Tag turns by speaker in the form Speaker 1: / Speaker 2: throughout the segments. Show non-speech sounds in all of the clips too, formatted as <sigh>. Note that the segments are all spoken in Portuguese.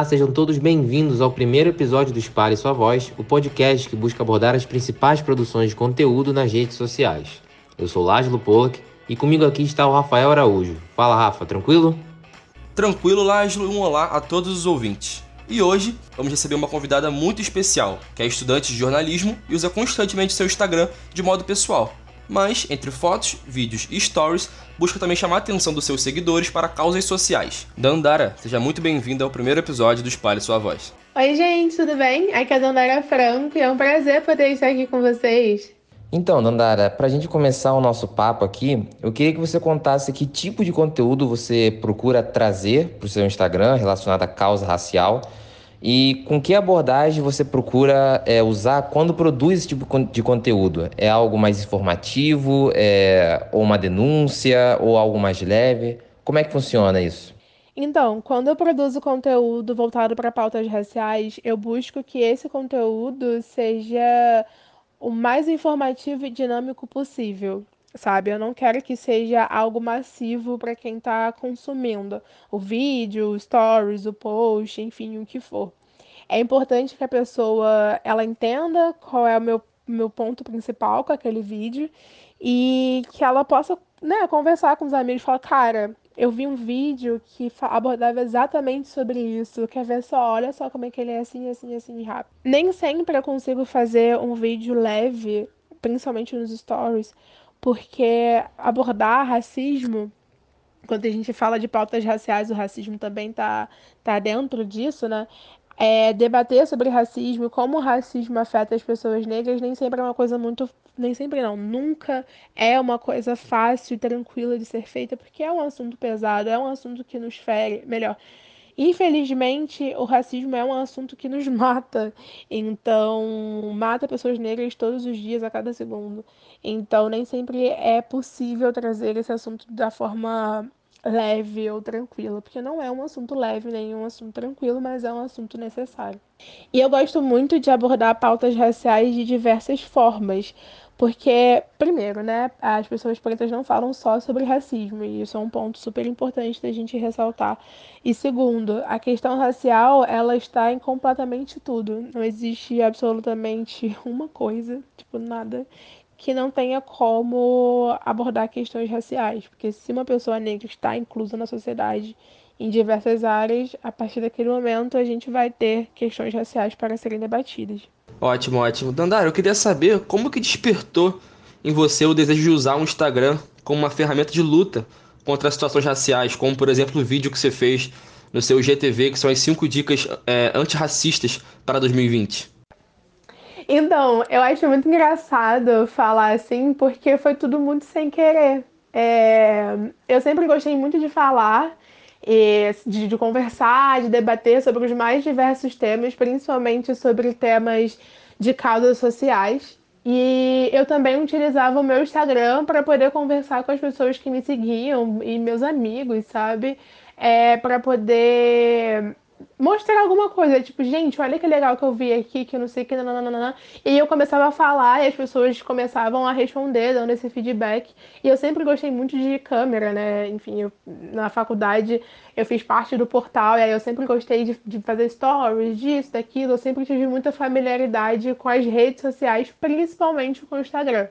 Speaker 1: Olá, sejam todos bem-vindos ao primeiro episódio do Espalhe Sua Voz, o podcast que busca abordar as principais produções de conteúdo nas redes sociais. Eu sou Lázaro Pollock e comigo aqui está o Rafael Araújo. Fala, Rafa, tranquilo?
Speaker 2: Tranquilo, Lázaro, e um olá a todos os ouvintes. E hoje vamos receber uma convidada muito especial, que é estudante de jornalismo e usa constantemente seu Instagram de modo pessoal. Mas, entre fotos, vídeos e stories, busca também chamar a atenção dos seus seguidores para causas sociais. Dandara, seja muito bem-vinda ao primeiro episódio do Espalhe Sua Voz.
Speaker 3: Oi, gente, tudo bem? Aqui é a Dandara Franco e é um prazer poder estar aqui com vocês.
Speaker 1: Então, Dandara, para a gente começar o nosso papo aqui, eu queria que você contasse que tipo de conteúdo você procura trazer para o seu Instagram relacionado à causa racial e com que abordagem você procura é, usar quando produz esse tipo de conteúdo? É algo mais informativo, é, ou uma denúncia, ou algo mais leve? Como é que funciona isso?
Speaker 3: Então, quando eu produzo conteúdo voltado para pautas raciais, eu busco que esse conteúdo seja o mais informativo e dinâmico possível sabe? Eu não quero que seja algo massivo para quem está consumindo o vídeo, o stories, o post, enfim, o que for. É importante que a pessoa ela entenda qual é o meu, meu ponto principal com aquele vídeo e que ela possa né, conversar com os amigos e falar, cara, eu vi um vídeo que abordava exatamente sobre isso. Quer ver só? Olha só como é que ele é assim, assim, assim, rápido. Nem sempre eu consigo fazer um vídeo leve, principalmente nos stories, porque abordar racismo, quando a gente fala de pautas raciais, o racismo também está tá dentro disso, né? É, debater sobre racismo, como o racismo afeta as pessoas negras, nem sempre é uma coisa muito. Nem sempre não, nunca é uma coisa fácil e tranquila de ser feita, porque é um assunto pesado, é um assunto que nos fere. Melhor, Infelizmente, o racismo é um assunto que nos <laughs> mata. Então, mata pessoas negras todos os dias, a cada segundo. Então, nem sempre é possível trazer esse assunto da forma leve ou tranquila, porque não é um assunto leve nem um assunto tranquilo, mas é um assunto necessário. E eu gosto muito de abordar pautas raciais de diversas formas, porque, primeiro, né, as pessoas pretas não falam só sobre racismo, e isso é um ponto super importante da gente ressaltar. E segundo, a questão racial, ela está em completamente tudo. Não existe absolutamente <laughs> uma coisa, tipo, nada que não tenha como abordar questões raciais, porque se uma pessoa negra está inclusa na sociedade em diversas áreas, a partir daquele momento a gente vai ter questões raciais para serem debatidas.
Speaker 2: Ótimo, ótimo. Dandara, eu queria saber como que despertou em você o desejo de usar o Instagram como uma ferramenta de luta contra as situações raciais, como por exemplo o vídeo que você fez no seu GTV, que são as cinco dicas é, antirracistas para 2020.
Speaker 3: Então, eu acho muito engraçado falar assim, porque foi tudo muito sem querer. É... Eu sempre gostei muito de falar, de, de, conversar, de debater sobre os mais diversos temas, principalmente sobre temas de causas sociais. E eu também utilizava o meu Instagram para poder conversar com as pessoas que me seguiam e meus amigos, sabe? É, para poder mostrar alguma coisa, tipo, gente, olha que legal que eu vi aqui, que eu não sei que, nananana. E eu começava a falar e as pessoas começavam a responder, dando esse feedback. E eu sempre gostei muito de câmera, né? Enfim, eu, na faculdade eu fiz parte do portal e aí eu sempre gostei de, de fazer stories, disso, daquilo. Eu sempre tive muita familiaridade com as redes sociais, principalmente com o Instagram.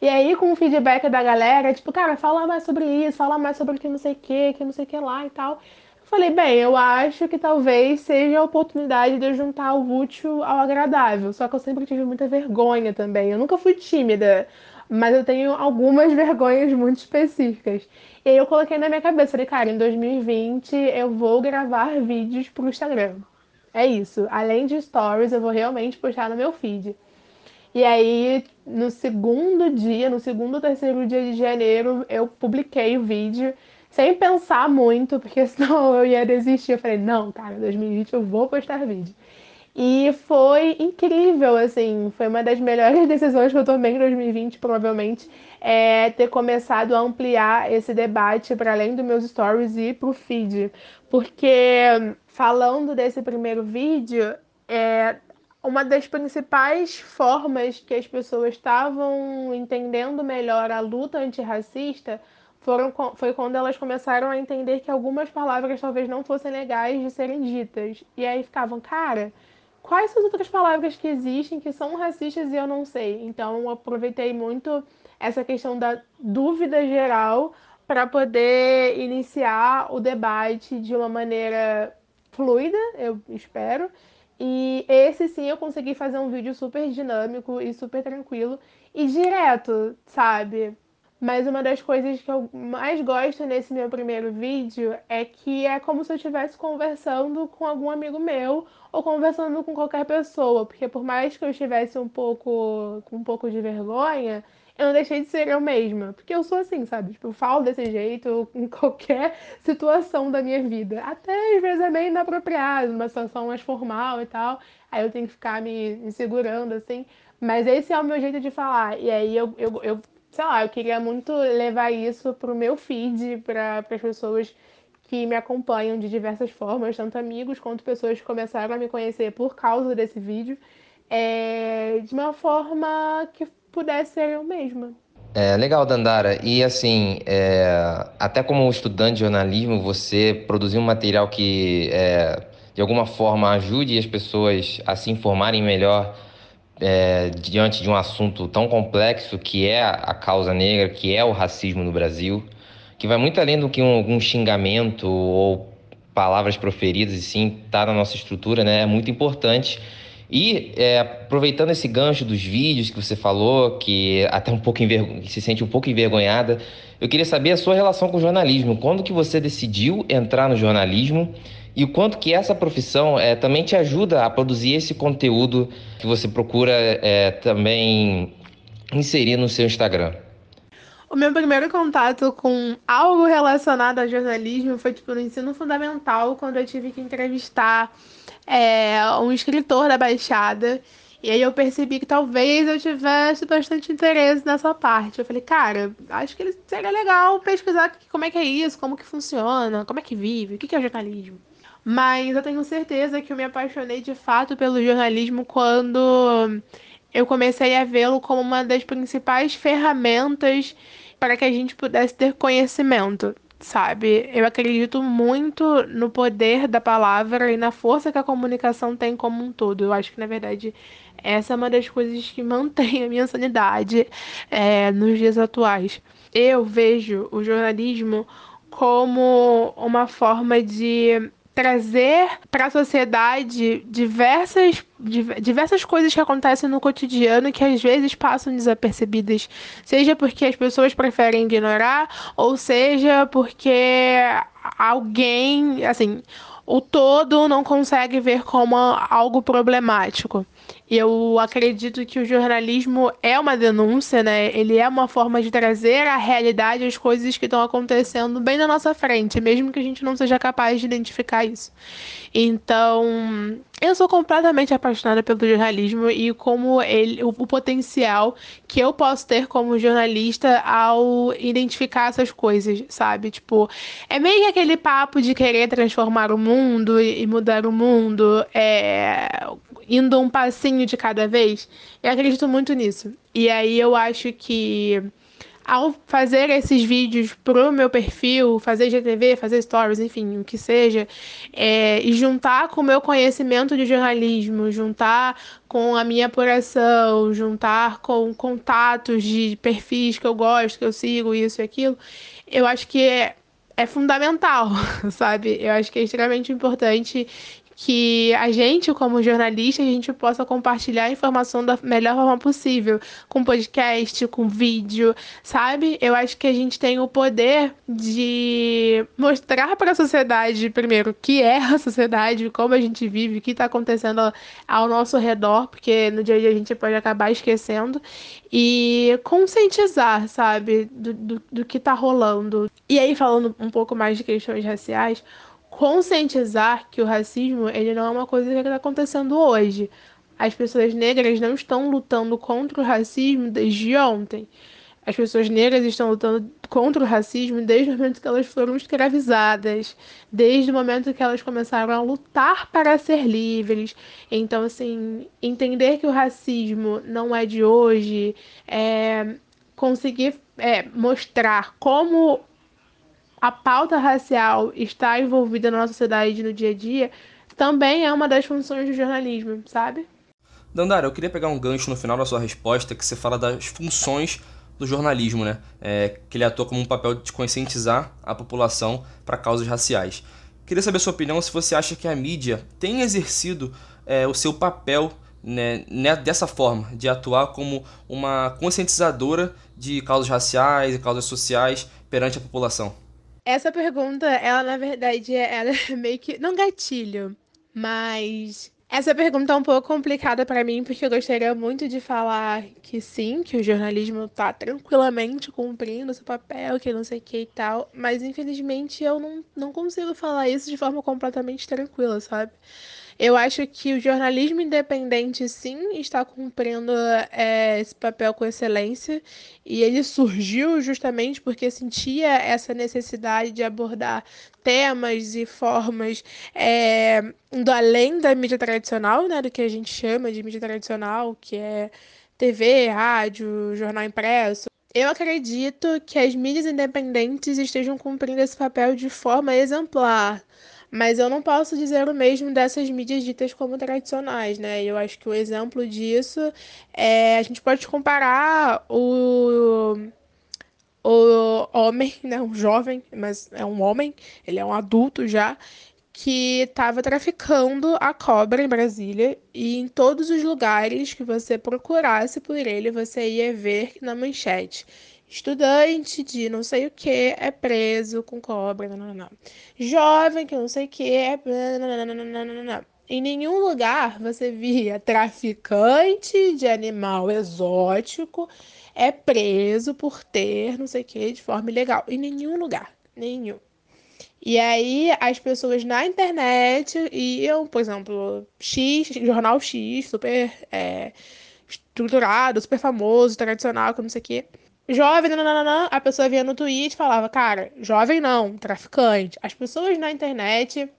Speaker 3: E aí, com o feedback da galera, tipo, cara, fala mais sobre isso, fala mais sobre que não sei o que, que não sei o que lá e tal. Falei, bem, eu acho que talvez seja a oportunidade de eu juntar o útil ao agradável. Só que eu sempre tive muita vergonha também. Eu nunca fui tímida, mas eu tenho algumas <laughs> vergonhas muito específicas. E aí eu coloquei na minha cabeça, falei, cara, em 2020 eu vou gravar vídeos pro Instagram. É isso. Além de stories, eu vou realmente postar no meu feed. E aí, no segundo dia, no segundo ou terceiro dia de janeiro, eu publiquei o vídeo sem pensar muito, porque <laughs> senão eu ia desistir. Eu falei, não, cara, em 2020 eu vou postar vídeo. E foi incrível, assim, foi uma das melhores <laughs> decisões que eu tomei em 2020, provavelmente, é ter começado a ampliar esse debate para além dos meus stories e para o feed. Porque, falando desse primeiro vídeo, é, uma das principais formas que as pessoas estavam entendendo melhor a luta antirracista foram, foi quando elas começaram a entender que algumas palavras talvez não fossem legais de serem ditas. E aí ficavam, cara, quais são as outras palavras que existem que são racistas e eu não sei? Então aproveitei muito essa questão da dúvida geral para poder iniciar o debate de uma maneira fluida, eu espero. E esse sim eu consegui fazer um vídeo super dinâmico e super tranquilo e direto, sabe? Mas uma das coisas que eu mais gosto nesse meu primeiro vídeo é que é como se eu estivesse conversando com algum amigo meu ou conversando com qualquer pessoa, porque por mais que eu estivesse um pouco com um pouco de vergonha, eu não deixei de ser eu mesma. Porque eu sou assim, sabe? Tipo, eu falo desse jeito <laughs> em qualquer situação da minha vida. Até às vezes é meio inapropriado, numa situação mais formal e tal. Aí eu tenho que ficar me, me segurando, assim. Mas esse é o meu jeito de falar. E aí eu, eu, eu sei lá, eu queria muito levar isso pro meu feed, para as pessoas que me acompanham de diversas formas, tanto amigos quanto pessoas que começaram a me conhecer por causa desse vídeo, é, de uma forma que pudesse ser eu mesma.
Speaker 1: É legal, Dandara. E assim, é, até como estudante de jornalismo, você produziu um material que é, de alguma forma ajude as pessoas a se informarem melhor é, diante de um assunto tão complexo que é a causa negra, que é o racismo no Brasil, que vai muito além do que um, algum xingamento ou palavras proferidas, e sim está na nossa estrutura, né? É muito importante e é, aproveitando esse gancho dos vídeos que você falou, que até um pouco se sente um pouco envergonhada, eu queria saber a sua relação com o jornalismo. Quando que você decidiu entrar no jornalismo e o quanto que essa profissão é, também te ajuda a produzir esse conteúdo que você procura é, também inserir no seu Instagram?
Speaker 3: O meu primeiro contato com algo relacionado a jornalismo foi tipo no ensino fundamental, quando eu tive que entrevistar é, um escritor da Baixada. E aí eu percebi que talvez eu tivesse bastante interesse nessa parte. Eu falei, cara, acho que seria legal pesquisar como é que é isso, como que funciona, como é que vive, o que é jornalismo. Mas eu tenho certeza que eu me apaixonei de fato pelo jornalismo quando eu comecei a vê-lo como uma das principais ferramentas para que a gente pudesse ter conhecimento sabe? Eu acredito muito no poder da palavra e na força que a comunicação tem como um todo. Eu acho que, na verdade, essa é uma das coisas que <laughs> mantém a minha sanidade é, nos dias atuais. Eu vejo o jornalismo como uma forma de trazer para a sociedade diversas, diversas coisas que acontecem no cotidiano que às vezes passam desapercebidas, seja porque as pessoas preferem ignorar, ou seja porque alguém, assim, o todo não consegue ver como algo problemático. Eu acredito que o jornalismo é uma denúncia, né? Ele é uma forma de trazer à realidade as coisas que estão acontecendo bem na nossa frente, mesmo que a gente não seja capaz de identificar isso. Então, eu sou completamente apaixonada pelo jornalismo e como ele, o, o potencial que eu posso ter como jornalista ao identificar essas coisas, sabe? Tipo, é meio que aquele papo de querer transformar o mundo e, e mudar o mundo, é, indo um passinho de cada vez. Eu acredito muito nisso. E aí eu acho que ao fazer esses vídeos pro meu perfil, fazer GTV, fazer stories, enfim, o que seja, é, e juntar com o meu conhecimento de jornalismo, juntar com a minha apuração, juntar com contatos de perfis que eu gosto, que eu sigo, isso e aquilo, eu acho que é, é fundamental, <laughs> sabe? Eu acho que é extremamente importante que a gente, como jornalista, a gente possa compartilhar a informação da melhor forma possível, com podcast, com vídeo, sabe? Eu acho que a gente tem o poder de mostrar para a sociedade, primeiro, o que é a sociedade, como a gente vive, o que está acontecendo ao nosso redor, porque no dia a dia a gente pode acabar esquecendo, e conscientizar, sabe, do, do, do que está rolando. E aí, falando um pouco mais de questões raciais, conscientizar que o racismo ele não é uma coisa que está acontecendo hoje. As pessoas negras não estão lutando contra o racismo desde ontem. As pessoas negras estão lutando contra o racismo desde o momento que elas foram escravizadas, desde o momento que elas começaram a lutar para ser livres. Então, assim, entender que o racismo não é de hoje, é conseguir é, mostrar como a pauta racial está envolvida na nossa sociedade no dia a dia também é uma das funções do jornalismo, sabe?
Speaker 2: Dandara, eu queria pegar um gancho no final da sua resposta, que você fala das funções do jornalismo, né? É, que ele atua como um papel de conscientizar a população para causas raciais. Queria saber a sua opinião se você acha que a mídia tem exercido é, o seu papel né, né, dessa forma, de atuar como uma conscientizadora de causas raciais e causas sociais perante a população.
Speaker 3: Essa pergunta, ela na verdade, ela é <laughs> meio que. Não gatilho, mas essa pergunta é um pouco complicada para mim, porque eu gostaria muito de falar que sim, que o jornalismo está tranquilamente cumprindo seu papel, que não sei o que e tal, mas infelizmente eu não, não consigo falar isso de forma completamente tranquila, sabe? Eu acho que o jornalismo independente, sim, está cumprindo é, esse papel com excelência, e ele surgiu justamente porque sentia essa necessidade de abordar temas e formas é, indo além da mídia tradicional, né, do que a gente chama de mídia tradicional, que é TV, rádio, jornal impresso. Eu acredito que as mídias independentes estejam cumprindo esse papel de forma exemplar. Mas eu não posso dizer o mesmo dessas mídias ditas como tradicionais, né? Eu acho que o exemplo disso é a gente pode comparar o o homem, né, um jovem, mas é um homem, ele é um adulto já, que estava traficando a cobra em Brasília e em todos os lugares que você procurasse por ele, você ia ver na manchete Estudante de não sei o que é preso com cobra. Não, não, não. Jovem que não sei o que é. Em nenhum lugar você via traficante de animal exótico é preso por ter não sei o que de forma ilegal. Em nenhum lugar. Nenhum. E aí as pessoas na internet iam, por exemplo, X, jornal X, super é, estruturado, super famoso, tradicional, que não sei o quê Jovem, nananana, a pessoa via no tweet e falava, cara, jovem não, traficante. As pessoas na internet,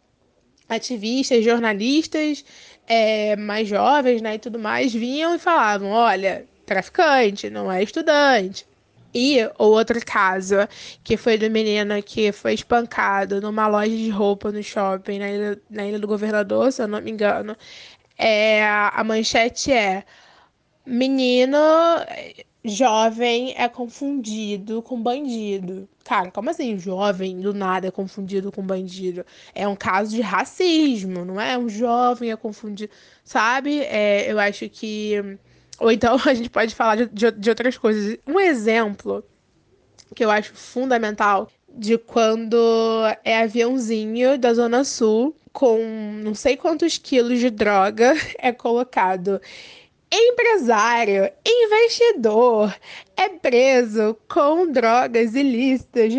Speaker 3: ativistas, jornalistas, é, mais jovens, né, e tudo mais, vinham e falavam, olha, traficante, não é estudante. E o outro caso, que foi do menino que foi espancado numa loja de roupa no shopping, na Ilha, na ilha do Governador, se eu não me engano, é, a manchete é menino jovem é confundido com bandido. Cara, como assim jovem do nada é confundido com bandido? É um caso de racismo, não é? Um jovem é confundido, sabe? É, eu acho que. Ou então <laughs> a gente pode falar de, de, outras coisas. Um exemplo que eu acho fundamental de quando é aviãozinho da Zona Sul com não sei quantos quilos de droga <laughs> é colocado empresário, investidor, é preso com drogas ilícitas.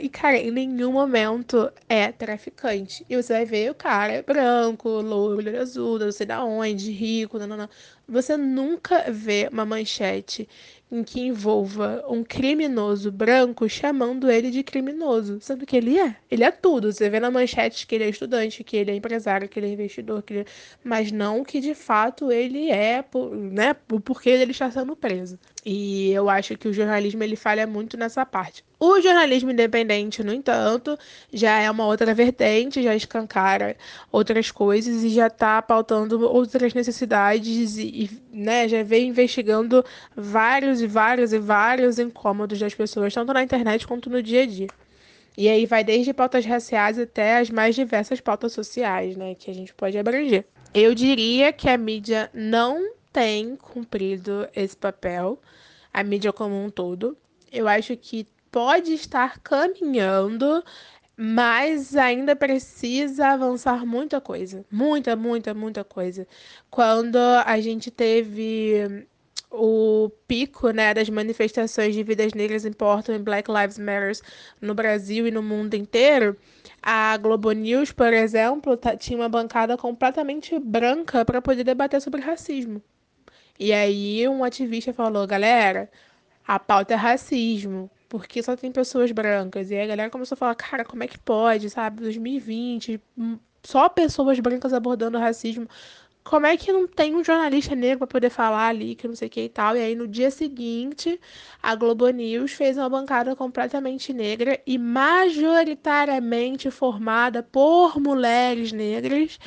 Speaker 3: E, cara, em nenhum momento é traficante. E você vai ver o cara branco, louro, azul, não sei da onde, rico, não. Você nunca vê uma manchete em que envolva um criminoso branco chamando ele de criminoso, sendo que ele é. Ele é tudo. Você vê na manchete que ele é estudante, que ele é empresário, que ele é investidor, que ele... É, mas não que de fato ele é, né, o porquê ele está sendo preso. E eu acho que o jornalismo ele falha muito nessa parte. O jornalismo independente, no entanto, já é uma outra vertente, já escancara outras coisas e já está pautando outras necessidades e, e né, já vem investigando vários e vários e vários incômodos das pessoas, tanto na internet quanto no dia a dia. E aí vai desde pautas raciais até as mais diversas pautas sociais, né, que a gente pode abranger. Eu diria que a mídia não tem cumprido esse papel, a mídia como um todo. Eu acho que pode estar caminhando, mas ainda precisa avançar muita coisa. Muita, muita, muita coisa. Quando a gente teve o pico né, das manifestações de vidas negras importam e Black Lives Matter no Brasil e no mundo inteiro, a Globo News, por exemplo, tinha uma bancada completamente branca para poder debater sobre racismo. E aí um ativista falou, galera, a pauta é racismo porque só tem pessoas brancas. E aí a galera começou a falar, cara, como é que pode, sabe? 2020, hum, só pessoas brancas abordando racismo. como é que não tem um jornalista negro para poder falar ali, que não sei o que e tal. E aí no dia seguinte, a Globo News fez uma bancada completamente negra e majoritariamente formada por mulheres negras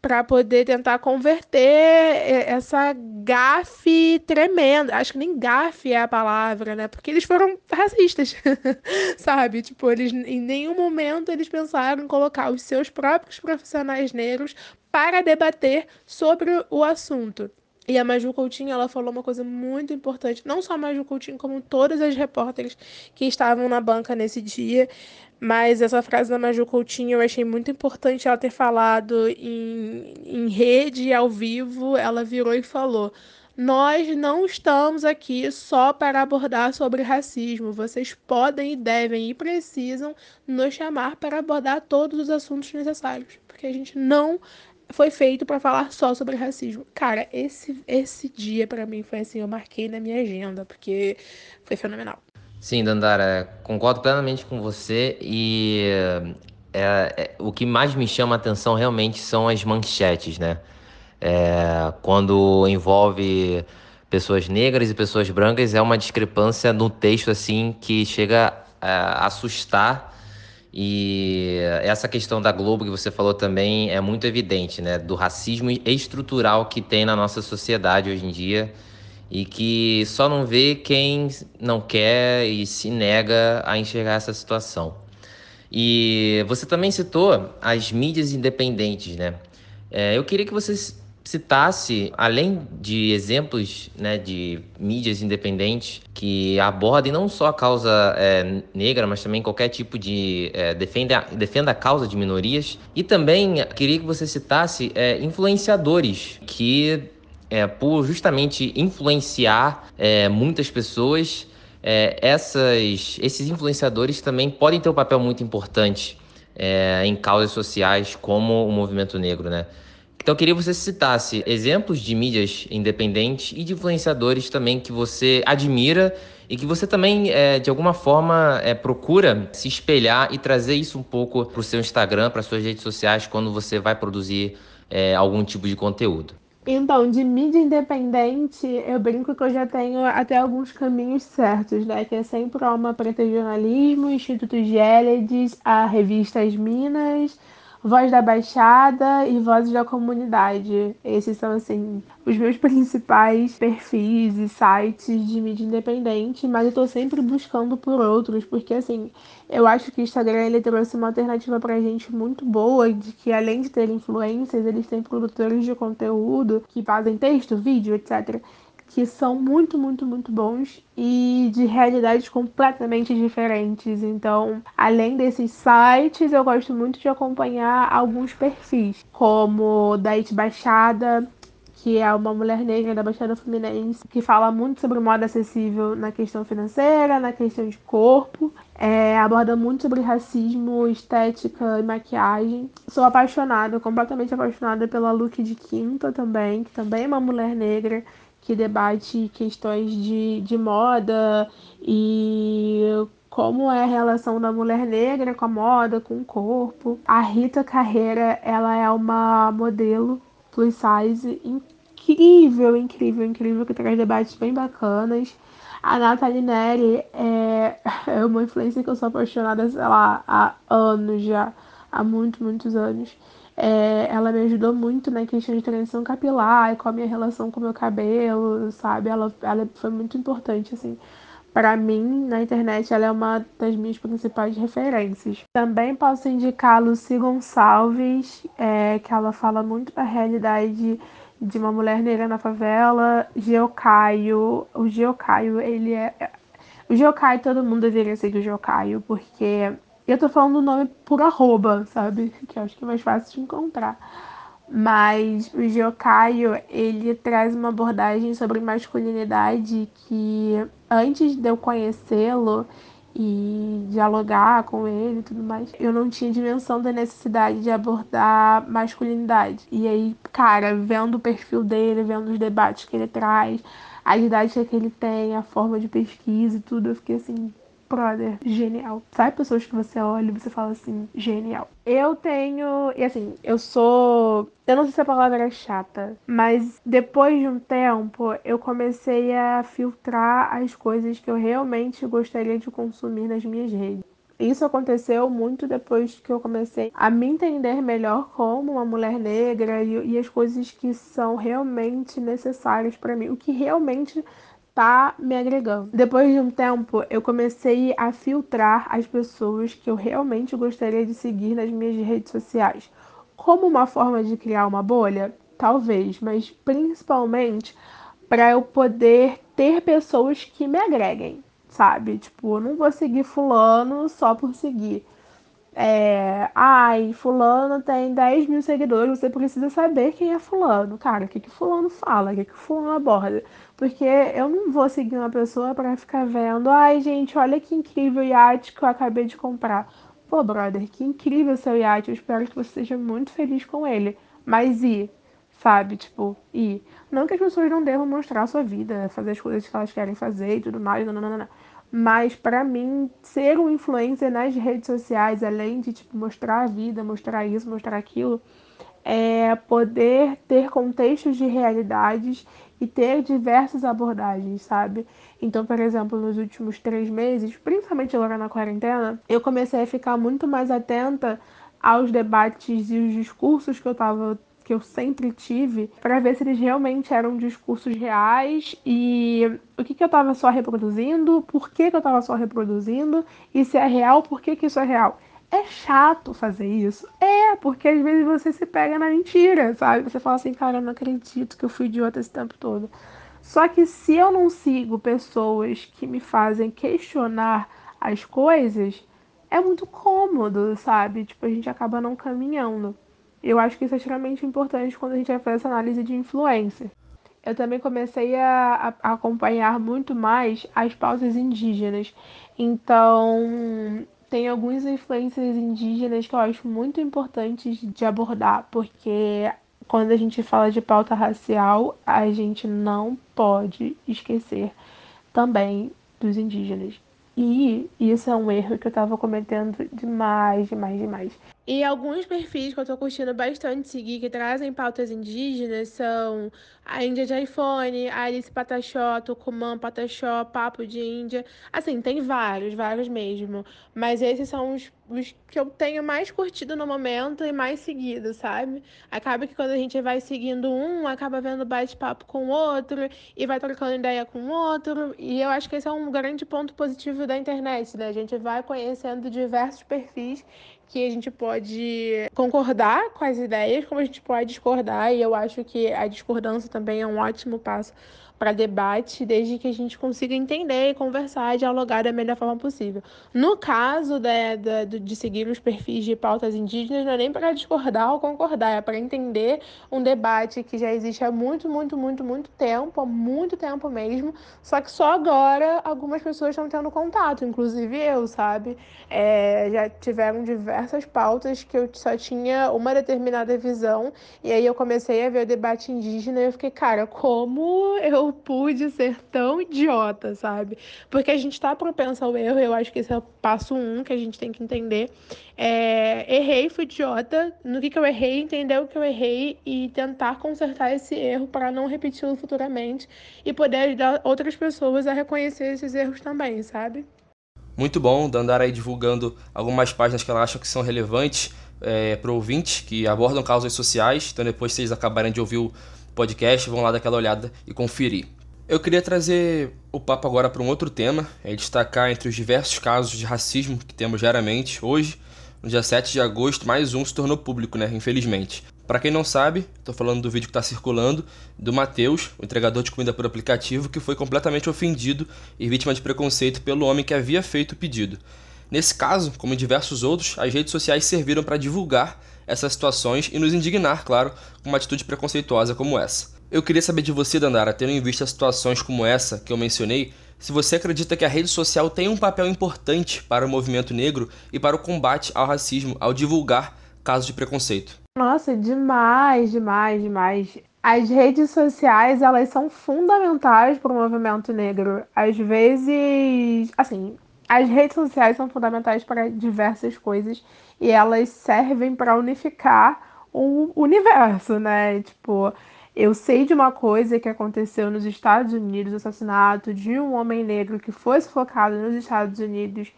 Speaker 3: para poder tentar converter essa gafe tremenda. Acho que nem gafe é a palavra, né? Porque eles foram racistas, <laughs> sabe? Tipo, eles em nenhum momento eles pensaram em colocar os seus próprios profissionais negros para debater sobre o assunto. E a Maju Coutinho, ela falou uma coisa muito importante, não só a Maju Coutinho, como todas as repórteres que estavam na banca nesse dia, mas essa frase da Maju Coutinho eu achei muito importante ela ter falado em, em rede, ao vivo. Ela virou e falou: Nós não estamos aqui só para abordar sobre racismo. Vocês podem e devem e precisam nos chamar para abordar todos os assuntos necessários, porque a gente não foi feito para falar só sobre racismo. Cara, esse, esse dia para mim foi assim, eu marquei na minha agenda, porque foi fenomenal.
Speaker 1: Sim, Dandara, concordo plenamente com você e é, é, o que mais me chama a atenção realmente são as manchetes, né? É, quando envolve pessoas negras e pessoas brancas, é uma discrepância no texto assim que chega a assustar. E essa questão da Globo que você falou também é muito evidente, né? Do racismo estrutural que tem na nossa sociedade hoje em dia e que só não vê quem não quer e se nega a enxergar essa situação. E você também citou as mídias independentes, né? É, eu queria que você citasse, além de exemplos né, de mídias independentes que abordem não só a causa é, negra, mas também qualquer tipo de é, defenda, defenda a causa de minorias. E também queria que você citasse é, influenciadores que por justamente influenciar muitas pessoas, essas, esses influenciadores também podem ter um papel muito importante em causas sociais como o movimento negro, né? Então eu queria que você citasse exemplos de mídias independentes e de influenciadores também que você admira e que você também, é, de alguma forma, é, procura se espelhar e trazer isso um pouco para o seu Instagram, para suas redes sociais, quando você vai produzir é, algum tipo de conteúdo.
Speaker 3: Então, de mídia independente, eu brinco que eu já tenho até alguns caminhos certos, né? Que é sempre a Alma Preta Jornalismo, Instituto Gélides, a revista As Minas, Voz da Baixada e Vozes da Comunidade. Esses são, assim, os meus <laughs> principais perfis e sites de mídia independente, mas eu tô sempre buscando por outros, porque, assim, eu acho que o Instagram ele trouxe uma alternativa pra gente muito boa, de que além de ter influências, eles têm produtores de conteúdo que fazem texto, vídeo, etc que são muito, muito, muito bons e de realidades completamente diferentes. Então, além desses sites, eu gosto muito de acompanhar alguns perfis, como da It Baixada, que é uma mulher negra da Baixada Fluminense, que fala muito sobre moda acessível na questão financeira, na questão de corpo, é, aborda muito sobre racismo, estética e maquiagem. Sou apaixonada, completamente apaixonada pela Look de Quinta também, que também é uma mulher negra que debate questões de, de moda e como é a relação da mulher negra com a moda, com o corpo. A Rita Carreira, ela é uma modelo plus size incrível, incrível, incrível, que traz debates bem bacanas. A Nathalie Neri é, <laughs> é uma influência que eu sou apaixonada, sei lá, há anos já, há muitos, muitos anos. É, ela me ajudou muito na questão de transição capilar e com a minha relação com o meu cabelo, sabe? Ela, ela foi muito importante, assim. Para mim, na internet, ela é uma das minhas principais referências. Também posso indicar a Lucy Gonçalves, é, que ela fala muito da realidade de uma mulher negra na favela. Geocaio, o Geocaio, ele é... O Geocaio, todo mundo deveria seguir o Geocaio, porque eu tô falando o nome por arroba, sabe? Que acho que é mais fácil de encontrar. Mas o Geocaio, ele traz uma abordagem sobre masculinidade que antes de eu conhecê-lo e dialogar com ele e tudo mais, eu não tinha dimensão da necessidade de abordar masculinidade. E aí, cara, vendo o perfil dele, vendo os debates que ele traz, a didática que ele tem, a forma de pesquisa e tudo, eu fiquei assim, brother, genial. Sabe pessoas que você olha e você fala assim, genial. Eu tenho. E assim, eu sou. Eu não sei se a palavra é chata, mas depois de um tempo eu comecei a filtrar as coisas que eu realmente gostaria de consumir nas minhas redes. Isso aconteceu muito depois que eu comecei a me entender melhor como uma mulher negra e, e as coisas que são realmente necessárias para mim, o que realmente tá me agregando. Depois de um tempo, eu comecei a filtrar as pessoas que eu realmente gostaria de seguir nas minhas redes sociais. Como uma forma de criar uma bolha? Talvez, mas principalmente para eu poder ter pessoas que me agreguem, sabe? Tipo, eu não vou seguir fulano só por seguir. É, ai, fulano tem 10 mil seguidores, você precisa saber quem é fulano. Cara, o que, que fulano fala, o que, que fulano aborda. Porque eu não vou seguir uma pessoa para ficar vendo, ai gente, olha que incrível iate que eu acabei de comprar. Pô, brother, que incrível seu iate, eu espero que você seja muito feliz com ele. Mas e? Sabe, tipo, e? Não que as pessoas não devam mostrar a sua vida, fazer as coisas que elas querem fazer e tudo mais, não, não, não, não. Mas para mim, ser um influencer nas redes sociais, além de tipo, mostrar a vida, mostrar isso, mostrar aquilo, é poder ter contextos de realidades e ter diversas abordagens, sabe? Então, por exemplo, nos últimos três meses, principalmente agora na quarentena, eu comecei a ficar muito mais atenta aos debates e os discursos que eu tava que eu sempre tive para ver se eles realmente eram discursos reais e o que, que eu estava só reproduzindo, por que, que eu estava só reproduzindo e se é real, por que, que isso é real. É chato fazer isso. É, porque às vezes você se pega na mentira, sabe? Você fala assim, cara, eu não acredito que eu fui idiota esse tempo todo. Só que se eu não sigo pessoas que me fazem questionar as coisas, é muito cômodo, sabe? Tipo, a gente acaba não caminhando. Eu acho que isso é extremamente importante quando a gente vai fazer essa análise de influência. Eu também comecei a, a acompanhar muito mais as pautas indígenas. Então, tem alguns influências indígenas que eu acho muito importantes de abordar, porque quando a gente fala de pauta racial, a gente não pode esquecer também dos indígenas. E isso é um erro que eu tava cometendo demais, demais, demais. E alguns perfis que eu tô curtindo bastante seguir, que trazem pautas indígenas, são a Índia de iPhone, a Alice Pataxó, Tucumã Pataxó, Papo de Índia. Assim, tem vários, vários mesmo. Mas esses são os, os que eu tenho mais curtido no momento e mais seguido, sabe? Acaba que quando a gente vai seguindo um, acaba vendo bate-papo com o outro e vai trocando ideia com o outro. E eu acho que esse é um grande ponto positivo da internet, né? A gente vai conhecendo diversos perfis que a gente pode concordar com as ideias, como a gente pode discordar, e eu acho que a discordância também é um ótimo passo para debate, desde que a gente consiga entender, conversar e dialogar da melhor forma possível. No caso de, de, seguir os perfis de pautas indígenas, não é nem para discordar ou concordar, é para entender um debate que já existe há muito, muito, muito, muito tempo, há muito tempo mesmo, só que só agora algumas pessoas estão tendo contato, inclusive eu, sabe? É, já tiveram diversas pautas que eu só tinha uma determinada visão, e aí eu comecei a ver o debate indígena e eu fiquei, cara, como eu pude ser tão idiota, sabe? Porque a gente tá propenso ao erro, eu acho que esse é o passo um que a gente tem que entender. É, errei, fui idiota. No que, que eu errei, entender o que eu errei e tentar consertar esse erro para não repeti-lo futuramente e poder ajudar outras pessoas a reconhecer esses erros também, sabe?
Speaker 2: Muito bom, Dandara aí divulgando algumas páginas que ela acha que são relevantes é, para o ouvinte, que abordam causas sociais. Então, depois vocês acabarem de ouvir o podcast, vão lá dar aquela olhada e conferir. Eu queria trazer o papo agora para um outro tema, é destacar entre os diversos casos de racismo que temos diariamente. Hoje, no dia 7 de agosto, mais um se tornou público, né? Infelizmente. Para quem não sabe, estou falando do vídeo que está circulando do Matheus, o entregador de comida por aplicativo, que foi completamente ofendido e vítima de preconceito pelo homem que havia feito o pedido. Nesse caso, como em diversos outros, as redes sociais serviram para divulgar essas situações e nos indignar, claro, com uma atitude preconceituosa como essa. Eu queria saber de você, Dandara, tendo em vista situações como essa que eu mencionei, se você acredita que a rede social tem um papel importante para o movimento negro e para o combate ao racismo ao divulgar casos de preconceito.
Speaker 3: Nossa, demais, demais, demais. As redes sociais, elas são fundamentais para o movimento negro. Às vezes, assim, as redes sociais são fundamentais para diversas coisas e elas servem para unificar o universo, né? Tipo, eu sei de uma coisa que aconteceu nos Estados Unidos, o assassinato de um homem negro que foi sufocado nos Estados Unidos,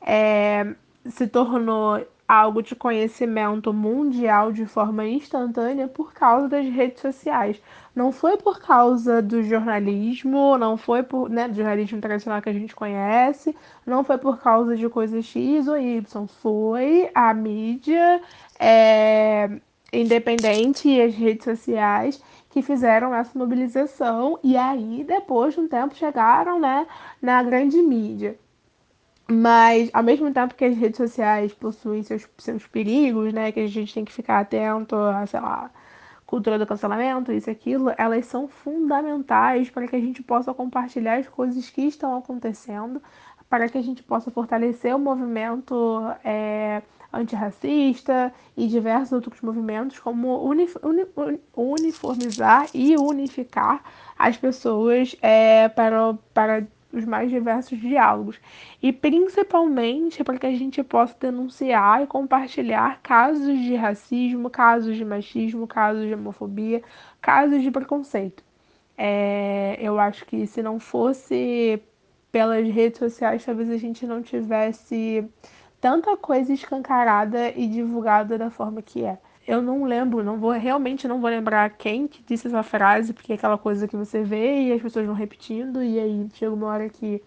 Speaker 3: é, se tornou algo de conhecimento mundial de forma instantânea por causa das redes sociais. Não foi por causa do jornalismo, não foi por né, do jornalismo tradicional que a gente conhece, não foi por causa de coisas X ou Y, foi a mídia é, independente e as redes sociais que fizeram essa mobilização e aí depois de um tempo chegaram né, na grande mídia. Mas, ao mesmo tempo que as redes sociais possuem seus, seus perigos, né, que a gente tem que ficar atento a, sei lá, cultura do cancelamento, isso e aquilo, elas são fundamentais para que a gente possa compartilhar as coisas que estão acontecendo, para que a gente possa fortalecer o movimento é, antirracista e diversos outros movimentos, como uni, uni, uniformizar e unificar as pessoas é, para, para os mais diversos diálogos e principalmente para que a gente possa denunciar e compartilhar casos de racismo, casos de machismo, casos de homofobia, casos de preconceito. É, eu acho que se não fosse pelas redes sociais, talvez a gente não tivesse tanta coisa escancarada e divulgada da forma que é eu não lembro, não vou realmente não vou lembrar quem que disse essa frase, porque é aquela coisa que você vê e as pessoas vão repetindo e aí chega uma hora que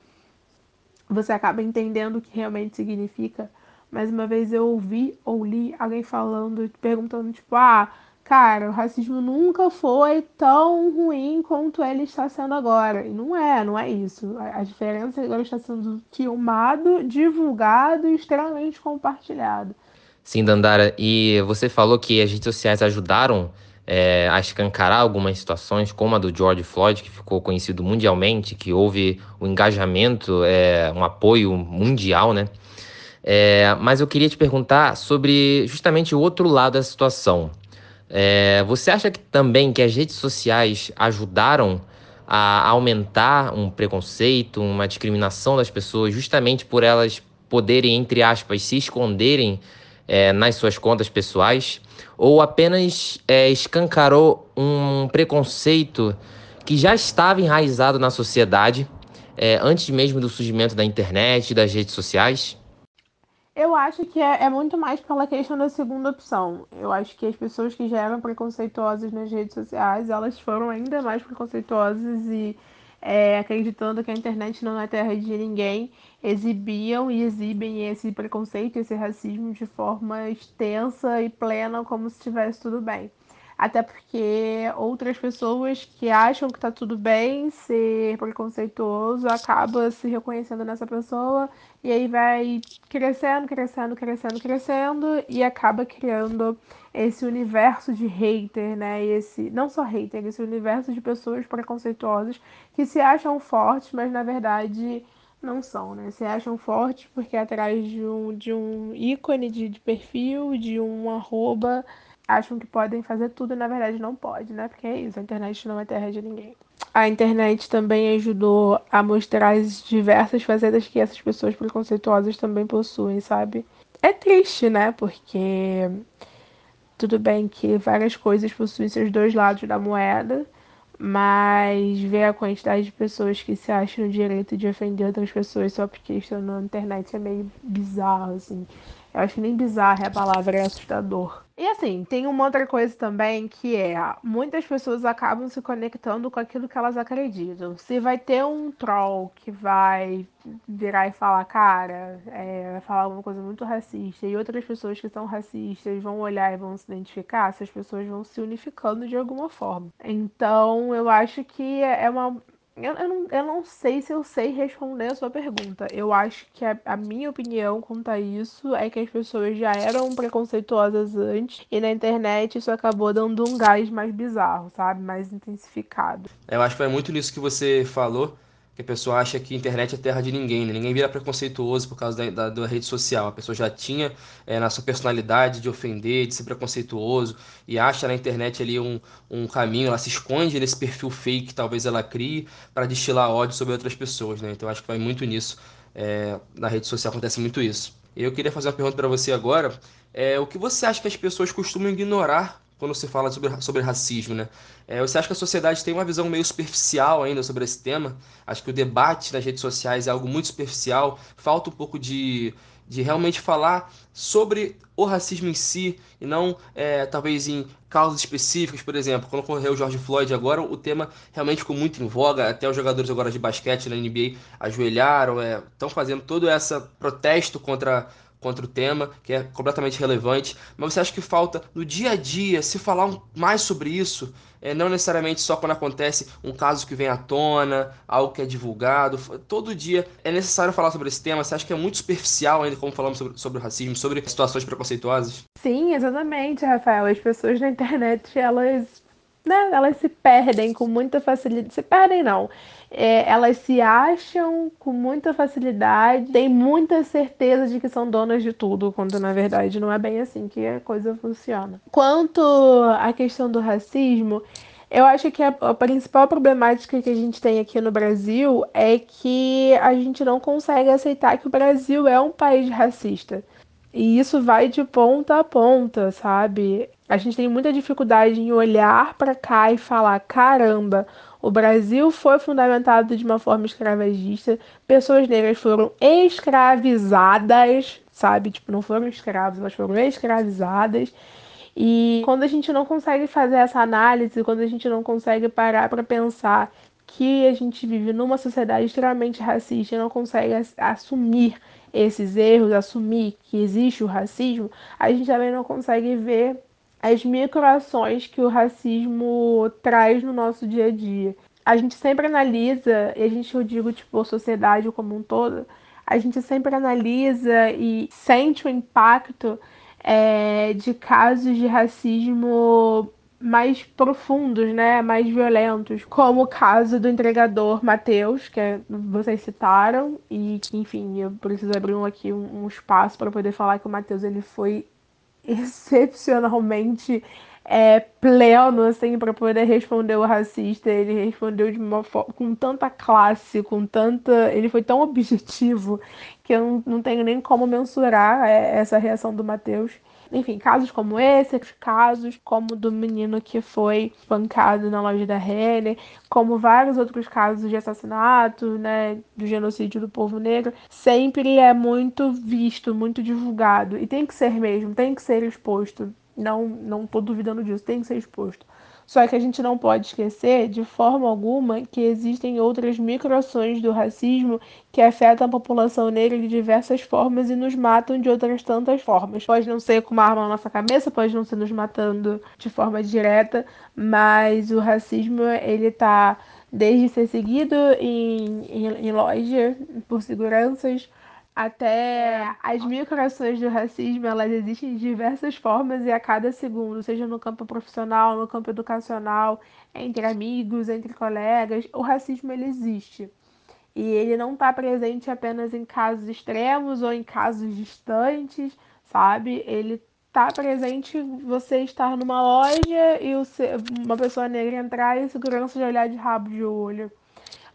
Speaker 3: você acaba entendendo o que realmente significa. Mas uma vez eu ouvi ou li alguém falando, perguntando tipo, ah, cara, o racismo nunca foi tão ruim quanto ele está sendo agora. E não é, não é isso. A diferença é agora está sendo filmado, divulgado e extremamente compartilhado.
Speaker 1: Sim, Dandara, e você falou que as redes sociais ajudaram é, a escancarar algumas situações, como a do George Floyd, que ficou conhecido mundialmente, que houve um engajamento, é, um apoio mundial, né? É, mas eu queria te perguntar sobre justamente o outro lado da situação. É, você acha que também que as redes sociais ajudaram a aumentar um preconceito, uma discriminação das pessoas, justamente por elas poderem, entre aspas, se esconderem é, nas suas contas pessoais ou apenas é, escancarou um preconceito que já estava enraizado na sociedade é, antes mesmo do surgimento da internet das redes sociais?
Speaker 3: Eu acho que é, é, muito mais pela questão da segunda opção. Eu acho que as pessoas que já eram preconceituosas nas redes sociais, elas foram ainda mais preconceituosas e é, acreditando que a internet não é terra de ninguém, exibiam e exibem esse preconceito, esse racismo de forma extensa e plena, como se estivesse tudo bem. Até porque outras pessoas que acham que está tudo bem ser preconceituoso acaba se reconhecendo nessa pessoa e aí vai crescendo, crescendo, crescendo, crescendo e acaba criando esse universo de hater, né? Esse não só hater, esse universo de pessoas preconceituosas que se acham fortes, mas na verdade não são, né? Se acham fortes porque é atrás de um, de um ícone de, de perfil, de um arroba, acham que podem fazer tudo e na verdade não pode, né? Porque é isso, a internet não é terra de ninguém. A internet também ajudou a mostrar as diversas facetas que essas pessoas preconceituosas também possuem, sabe? É triste, né? Porque tudo bem que várias coisas possuem seus dois lados da moeda, mas ver a quantidade de pessoas que se acham no direito de ofender outras pessoas só porque estão na internet é meio bizarro, assim. Eu acho que nem bizarro é a palavra, é assustador. E assim, tem uma outra coisa também que é: muitas pessoas acabam se conectando com aquilo que elas acreditam. Se vai ter um troll que vai virar e falar, cara, é, vai falar alguma coisa muito racista, e outras pessoas que são racistas vão olhar e vão se identificar, essas pessoas vão se unificando de alguma forma. Então, eu acho que é uma eu, eu, não, eu não sei se eu sei responder a sua pergunta. Eu acho que a, a, minha opinião quanto a isso é que as pessoas já eram preconceituosas antes e na internet isso acabou dando um gás mais bizarro, sabe? Mais intensificado.
Speaker 2: Eu acho que é muito nisso que você falou que a pessoa acha que a internet é terra de ninguém, né? ninguém vira preconceituoso por causa da, da, da rede social. A pessoa já tinha é, na sua personalidade de ofender, de ser preconceituoso e acha na internet ali um, um caminho, ela se esconde nesse perfil fake que talvez ela crie para destilar ódio sobre outras pessoas, né? Então acho que vai muito nisso É, na rede social acontece muito isso. Eu queria fazer uma pergunta para você agora. É, o que você acha que as pessoas costumam ignorar quando se fala sobre, sobre racismo, né? É, você acha que a sociedade tem uma visão meio superficial ainda sobre esse tema? Acho que o debate nas redes sociais é algo muito superficial. Falta um pouco de, de realmente falar sobre o racismo em si e não é, talvez em causas específicas, por exemplo, quando ocorreu o George Floyd agora, o tema realmente ficou muito em voga, até os jogadores agora de basquete na NBA ajoelharam, estão é, fazendo todo esse protesto contra contra o tema, que é completamente relevante, mas você acha que falta no dia a dia se falar mais sobre isso, é, não necessariamente só quando acontece um caso que vem à tona, algo que é divulgado, todo dia é necessário falar sobre esse tema, você acha que é muito superficial ainda como falamos sobre, sobre o racismo, sobre situações preconceituosas?
Speaker 3: Sim, exatamente, Rafael, as pessoas na internet, elas né, elas se perdem com muita facilidade. Se perdem, não. É, elas se acham com muita facilidade, têm muita certeza de que são donas de tudo, quando na verdade não é bem assim que a coisa funciona. Quanto à questão do racismo, eu acho que a, a, principal problemática que a gente tem aqui no Brasil é que a gente não consegue aceitar que o Brasil é um país racista. E isso vai de ponta a ponta, sabe? A gente tem muita dificuldade em olhar para cá e falar: caramba, o Brasil foi fundamentado de uma forma escravagista, pessoas negras foram escravizadas, sabe? Tipo, não foram escravos, mas foram escravizadas. E quando a gente não consegue fazer essa análise, quando a gente não consegue parar para pensar que a gente vive numa sociedade extremamente racista e não consegue assumir esses erros, assumir que existe o racismo, a gente também não consegue ver as microações que o racismo traz no nosso dia a dia. A gente sempre analisa, e a gente, eu digo, tipo, sociedade como um todo, a gente sempre analisa e sente o impacto é, de casos de racismo mais profundos, né, mais violentos, como o caso do entregador Mateus, que é, vocês citaram, e que, enfim, eu preciso abrir um, aqui um, um espaço para poder falar que o Mateus ele foi excepcionalmente é, pleno, assim, para poder responder o racista. Ele respondeu de uma com tanta classe, com tanta. Ele foi tão objetivo que eu não, não tenho nem como mensurar é, essa reação do Matheus. Enfim, casos como esse, casos como do menino que foi espancado na loja da Renner, como vários outros casos de assassinato, né, do genocídio do povo negro, sempre é muito visto, muito divulgado. E tem que ser mesmo, tem que ser exposto. Não, não tô duvidando disso, tem que ser exposto. Só que a gente não pode esquecer, de forma alguma, que existem outras microações do racismo que afetam a população negra de diversas formas e nos matam de outras tantas formas. Pode não ser com uma arma na nossa cabeça, pode não ser nos matando de forma direta, mas o racismo, ele tá desde ser seguido em, em, em loja por seguranças, até as microações do racismo, elas existem de diversas formas e a cada segundo, seja no campo profissional, no campo educacional, entre amigos, entre colegas, o racismo ele existe. E ele não está presente apenas em casos extremos ou em casos distantes, sabe? Ele está presente você estar numa loja e uma pessoa negra entrar e a segurança de olhar de rabo de olho.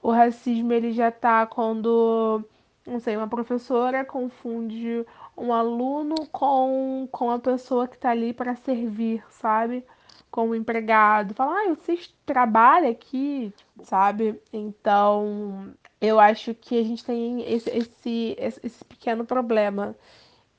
Speaker 3: O racismo ele já está quando não sei, uma professora confunde um aluno com, com a pessoa que está ali para servir, sabe? Com o empregado. Fala, ah, você trabalha aqui, sabe? Então, eu acho que a gente tem esse, esse, esse pequeno problema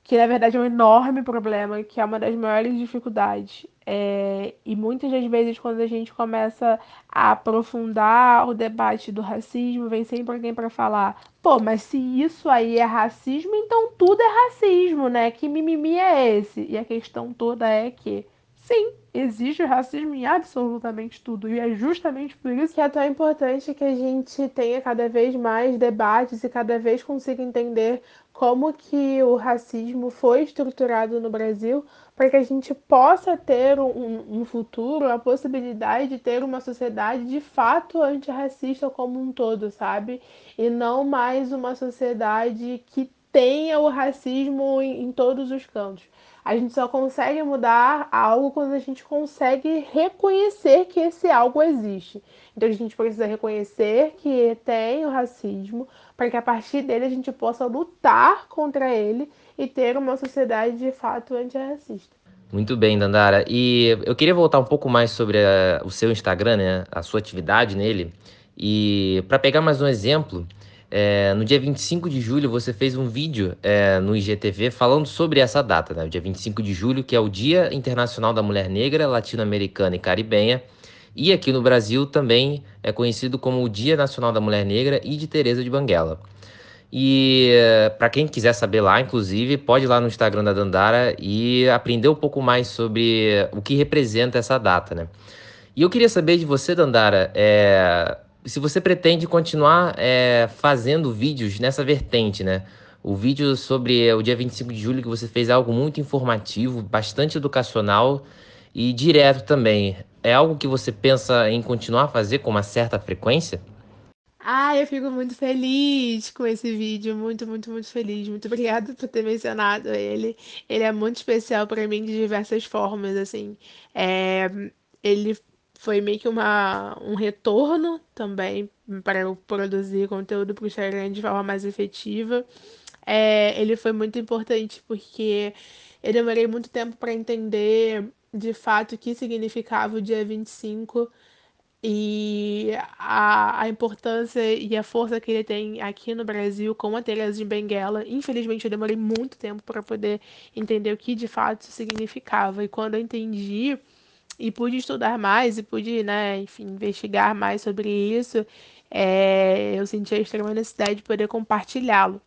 Speaker 3: que na verdade é um enorme problema, que é uma das maiores dificuldades. É, e muitas das vezes, quando a gente começa a aprofundar o debate do racismo, vem sempre alguém para falar: pô, mas se isso aí é racismo, então tudo é racismo, né? Que mimimi é esse? E a questão toda é que, sim, existe racismo em absolutamente tudo. E é justamente por isso que é tão importante que a gente tenha cada vez mais debates e cada vez consiga entender como que o racismo foi estruturado no Brasil para que a gente possa ter um, um, futuro, a possibilidade de ter uma sociedade de fato antirracista como um todo, sabe? E não mais uma sociedade que tenha o racismo em, em todos os cantos. A gente só consegue mudar algo quando a gente consegue reconhecer que esse algo existe. Então a gente precisa reconhecer que tem o racismo, para que a partir dele a gente possa lutar contra ele e ter uma sociedade de fato antirracista.
Speaker 1: Muito bem, Dandara. E eu queria voltar um pouco mais sobre a, o seu Instagram, né? A sua atividade nele. E para pegar mais um exemplo, é, no dia 25 de julho você fez um vídeo é, no IGTV falando sobre essa data, né? O dia 25 de julho, que é o Dia Internacional da Mulher Negra, Latino-Americana e Caribenha. E aqui no Brasil também é conhecido como o Dia Nacional da Mulher Negra e de Teresa de Banguela. E para quem quiser saber lá, inclusive, pode ir lá no Instagram da Dandara e aprender um pouco mais sobre o que representa essa data, né? E eu queria saber de você, Dandara, é, se você pretende continuar é, fazendo vídeos nessa vertente, né? O vídeo sobre o dia 25 de julho que você fez é algo muito informativo, bastante educacional e direto também. É algo que você pensa em continuar a fazer com uma certa frequência?
Speaker 3: Ah, eu fico muito feliz com esse vídeo, muito, muito, muito feliz. Muito obrigada por ter mencionado ele. Ele é muito especial para mim de diversas formas, assim. É, ele foi meio que uma, um retorno também para eu produzir conteúdo para o Instagram de forma mais efetiva. É, ele foi muito importante porque eu demorei muito tempo para entender de fato o que significava o dia 25 e a, a importância e a força que ele tem aqui no Brasil com a Teresa de Benguela. Infelizmente, eu demorei muito tempo para poder entender o que de fato significava. E quando eu entendi e pude estudar mais e pude, né, enfim, investigar mais sobre isso, é, eu senti a extrema necessidade de poder compartilhá-lo.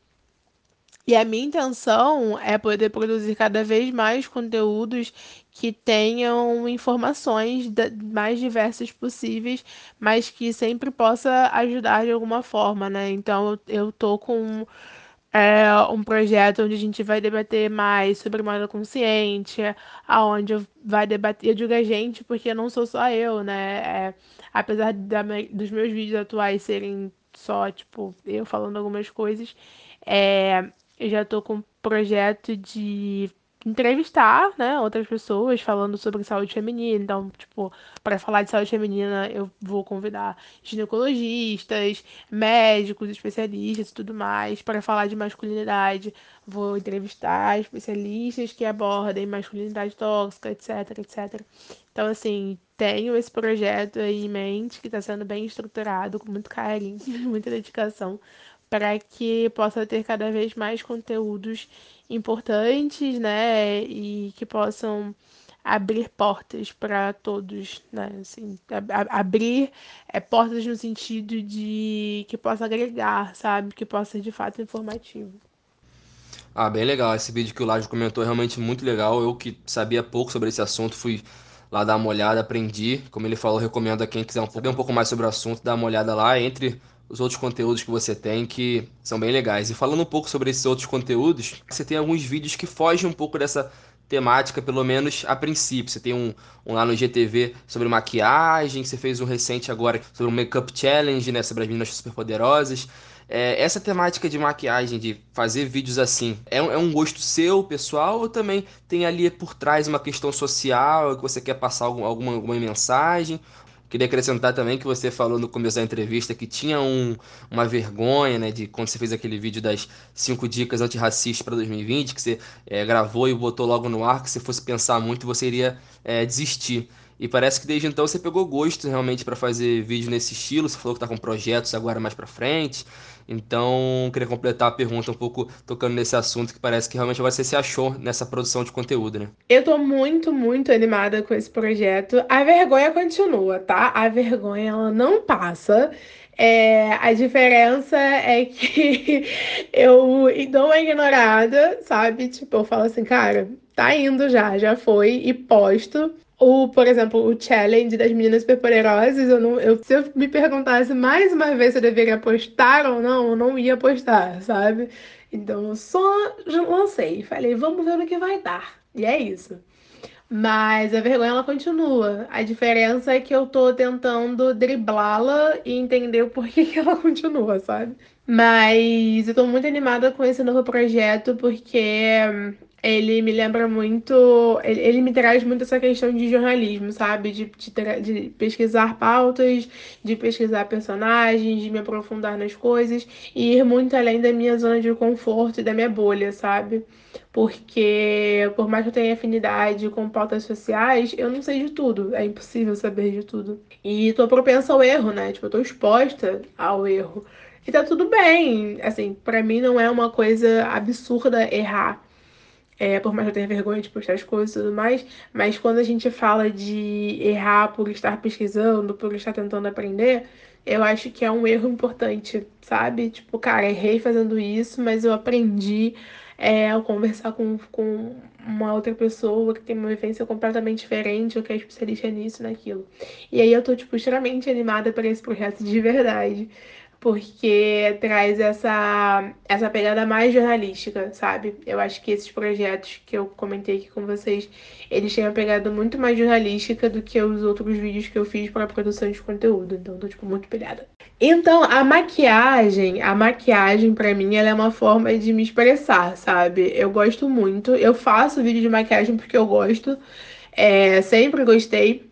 Speaker 3: E a minha intenção é poder produzir cada vez mais conteúdos que tenham informações mais diversas possíveis, mas que sempre possa ajudar de alguma forma, né? Então eu tô com é um projeto onde a gente vai debater mais sobre moda consciente, aonde vai debater, eu digo a gente porque não sou só eu, né? É, apesar da, dos meus vídeos atuais serem só, tipo, eu falando algumas coisas, é, eu já tô com um projeto de entrevistar, né, outras pessoas falando sobre saúde feminina. Então, tipo, para falar de saúde feminina, eu vou convidar ginecologistas, médicos, especialistas e tudo mais. Para falar de masculinidade, vou entrevistar especialistas que abordem masculinidade tóxica, etc, etc. Então, assim, tenho esse projeto aí em mente que está sendo bem estruturado, com muito carinho, <laughs> muita dedicação, para que possa ter cada vez mais conteúdos importantes, né, e que possam abrir portas para todos, né, assim, abrir é, portas no sentido de que possa agregar, sabe, que possa ser de fato informativo.
Speaker 2: Ah, bem legal. Esse vídeo que o Lajo comentou é realmente muito legal. Eu que sabia pouco sobre esse assunto, fui lá dar uma olhada, aprendi. Como ele falou, recomendo a quem quiser saber um pouco mais sobre o assunto, dar uma olhada lá entre os outros conteúdos que você tem que são bem legais. E falando um pouco sobre esses outros conteúdos, você tem alguns vídeos que fogem um pouco dessa temática, pelo menos a princípio. Você tem um, um lá no GTV sobre maquiagem, você fez um recente agora sobre o Makeup Challenge, né, sobre as meninas superpoderosas. É, essa temática de maquiagem, de fazer vídeos assim, é, é um gosto seu, pessoal, ou também tem ali por trás uma questão social, que você quer passar algum, alguma, alguma mensagem? Queria acrescentar também que você falou no começo da entrevista que tinha um, uma vergonha, né, de quando você fez aquele vídeo das cinco dicas antirracistas para 2020, que você é, gravou e botou logo no ar, que se fosse pensar muito você iria é, desistir. E parece que desde então você pegou gosto realmente para fazer vídeo nesse estilo. Você falou que está com projetos agora mais para frente. Então, queria completar a pergunta um pouco tocando nesse assunto que parece que realmente você se achou nessa produção de conteúdo, né?
Speaker 3: Eu tô muito, muito animada com esse projeto. A vergonha continua, tá? A vergonha ela não passa. É, a diferença é que <laughs> eu dou uma ignorada, sabe? Tipo, eu falo assim, cara, tá indo já, já foi, e posto. O, por exemplo, o challenge das meninas superpoderosas, eu não, eu, se eu me perguntasse mais uma vez se eu deveria postar ou não, eu não ia postar, sabe? Então eu só lancei, falei, vamos ver no que vai dar. E é isso. Mas a vergonha ela continua. A diferença é que eu tô tentando driblá-la e entender o porquê que ela <laughs> continua, sabe? Mas eu tô muito animada com esse novo projeto porque ele me lembra muito. Ele, ele, me traz muito essa questão de jornalismo, sabe? De, de, de, pesquisar pautas, de pesquisar personagens, de me aprofundar nas coisas e ir muito além da minha zona de conforto e da minha bolha, sabe? Porque, por mais que eu tenha afinidade com pautas sociais, eu não sei de tudo. É impossível saber de tudo. E tô propensa ao erro, né? Tipo, eu tô exposta ao erro. E tá tudo bem. Assim, para mim não é uma coisa absurda errar é, por mais que eu tenha vergonha de postar as coisas e tudo mais, mas quando a gente fala de errar por estar pesquisando, por estar tentando aprender, eu acho que é um erro importante, sabe? Tipo, cara, errei fazendo isso, mas eu aprendi é, ao conversar com, com uma outra pessoa que tem uma vivência completamente diferente, ou que é especialista nisso, naquilo. E aí eu tô, tipo, extremamente animada para esse projeto de verdade porque traz essa, essa pegada mais jornalística, sabe? Eu acho que esses projetos que eu comentei aqui com vocês, eles têm uma pegada muito mais jornalística do que os outros vídeos que eu fiz para produção de conteúdo. Então, tô, tipo, muito pilhada. Então, a maquiagem, a maquiagem para mim, ela é uma forma de me expressar, sabe? Eu gosto muito. Eu faço vídeo de maquiagem porque eu gosto. É, sempre gostei.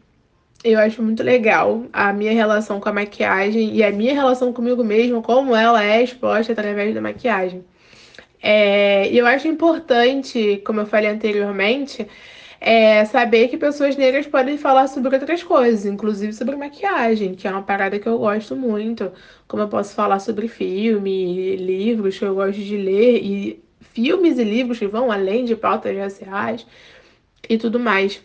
Speaker 3: Eu acho muito legal a minha relação com a maquiagem e a minha relação comigo mesma, como ela é exposta através da maquiagem. É, e eu acho importante, como eu falei anteriormente, é, saber que pessoas negras podem falar sobre outras coisas, inclusive sobre maquiagem, que é uma parada que eu gosto muito. Como eu posso falar sobre filme, livros que eu gosto de ler, e filmes e livros que vão além de pautas raciais e tudo mais.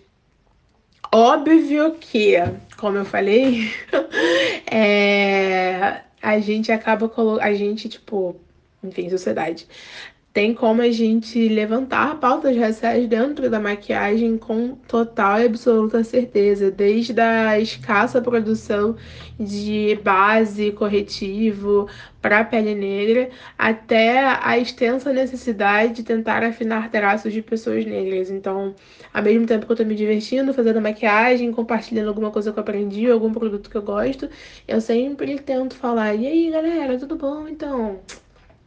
Speaker 3: Óbvio que, como eu falei, <laughs> é, a gente acaba colocando. A gente, tipo, enfim, sociedade tem como a gente levantar pautas raciais dentro da maquiagem com total e absoluta certeza, desde a escassa produção de base corretivo para a pele negra até a extensa necessidade de tentar afinar traços de pessoas negras. Então, ao mesmo tempo que eu estou me divertindo, fazendo maquiagem, compartilhando alguma coisa que eu aprendi, algum produto que eu gosto, eu sempre tento falar: e aí, galera, tudo bom? Então.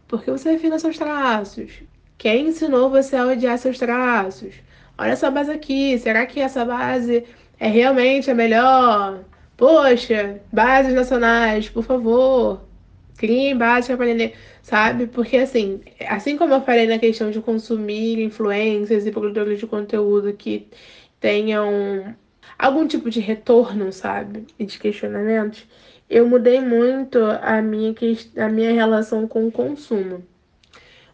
Speaker 3: Por que você afina seus traços? Quem ensinou você a odiar seus traços? Olha essa base aqui, será que essa base é realmente a melhor? Poxa, bases nacionais, por favor, criem bases para aprender, sabe? Porque assim, assim como eu falei na questão de consumir influências e produtores de conteúdo que tenham algum tipo de retorno, sabe? E de questionamentos, eu mudei muito a minha, a minha relação com o consumo.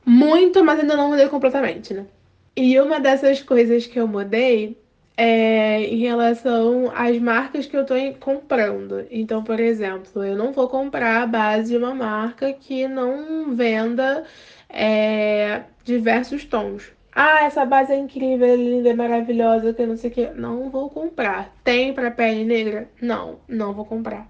Speaker 3: Muito, mas ainda não mudei completamente, né? E uma dessas coisas que eu mudei é em relação às marcas que eu tô comprando. Então, por exemplo, eu não vou comprar a base de uma marca que não venda é, diversos tons. Ah, essa base é incrível, é linda, é maravilhosa, que não sei o que. Não vou comprar. Tem para pele negra? Não, não vou comprar.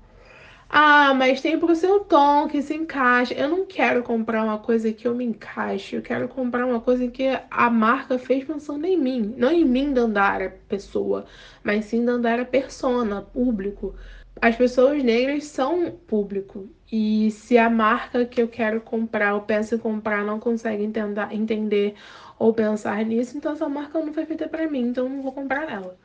Speaker 3: Ah, mas tem pro seu tom que se encaixa. Eu não quero comprar uma coisa que eu me encaixe. Eu quero comprar uma coisa que a marca fez pensando em mim. Não em mim, Dandara, pessoa, mas sim Dandara, persona, público. As pessoas negras são público. E se a marca que eu quero comprar, ou penso em comprar, não consegue entender, entender ou pensar nisso, então essa marca não foi feita para mim, então eu não vou comprar ela.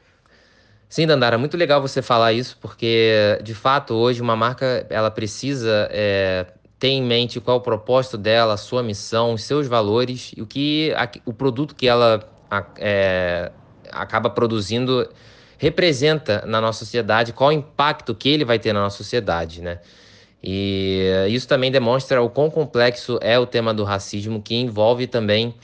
Speaker 1: Sim, Dandara, muito legal você falar isso, porque de fato hoje uma marca ela precisa é, ter em mente qual é o propósito dela, a sua missão, os seus valores e o que a, o produto que ela é, acaba produzindo representa na nossa sociedade, qual o impacto que ele vai ter na nossa sociedade, né? E isso também demonstra o quão complexo é o tema do racismo, que envolve também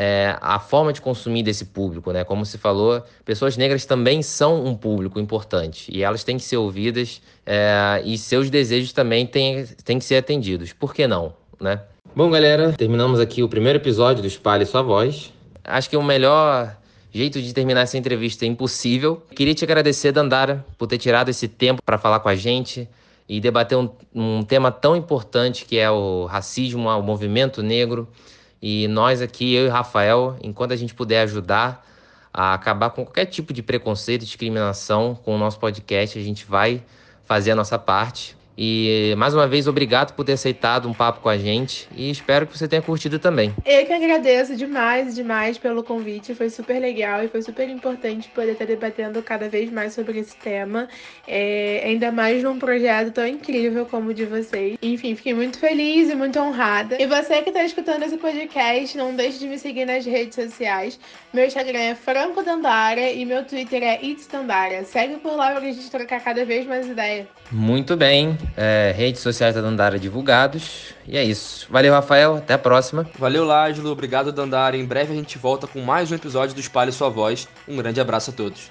Speaker 1: é, a forma de consumir desse público, né? Como se falou, pessoas negras também são um público importante e elas têm que ser ouvidas é, e seus desejos também têm, têm que ser atendidos. Por que não, né? Bom, galera, terminamos aqui o primeiro episódio do Espalhe Sua Voz. Acho que o melhor jeito de terminar essa entrevista é impossível. Queria te agradecer, Dandara, por ter tirado esse tempo para falar com a gente e debater um, um tema tão importante que é o racismo, o movimento negro. E nós aqui, eu e Rafael, enquanto a gente puder ajudar a acabar com qualquer tipo de preconceito e discriminação com o nosso podcast, a gente vai fazer a nossa parte. E mais uma vez, obrigado por ter aceitado um papo com a gente e espero que você tenha curtido também.
Speaker 3: Eu que agradeço demais, demais pelo convite. Foi super legal e foi super importante poder estar debatendo cada vez mais sobre esse tema. É, ainda mais num projeto tão incrível como o de vocês. Enfim, fiquei muito feliz e muito honrada. E você que está escutando esse podcast, não deixe de me seguir nas redes sociais. Meu Instagram é Franco Dandara e meu Twitter é Dandara. Segue por lá para a gente trocar cada vez mais ideia.
Speaker 1: Muito bem. É, redes sociais da Dandara divulgados. E é isso. Valeu, Rafael. Até a próxima.
Speaker 2: Valeu, Lázaro. Obrigado, Dandara. Em breve a gente volta com mais um episódio do Espalhe Sua Voz. Um grande abraço a todos.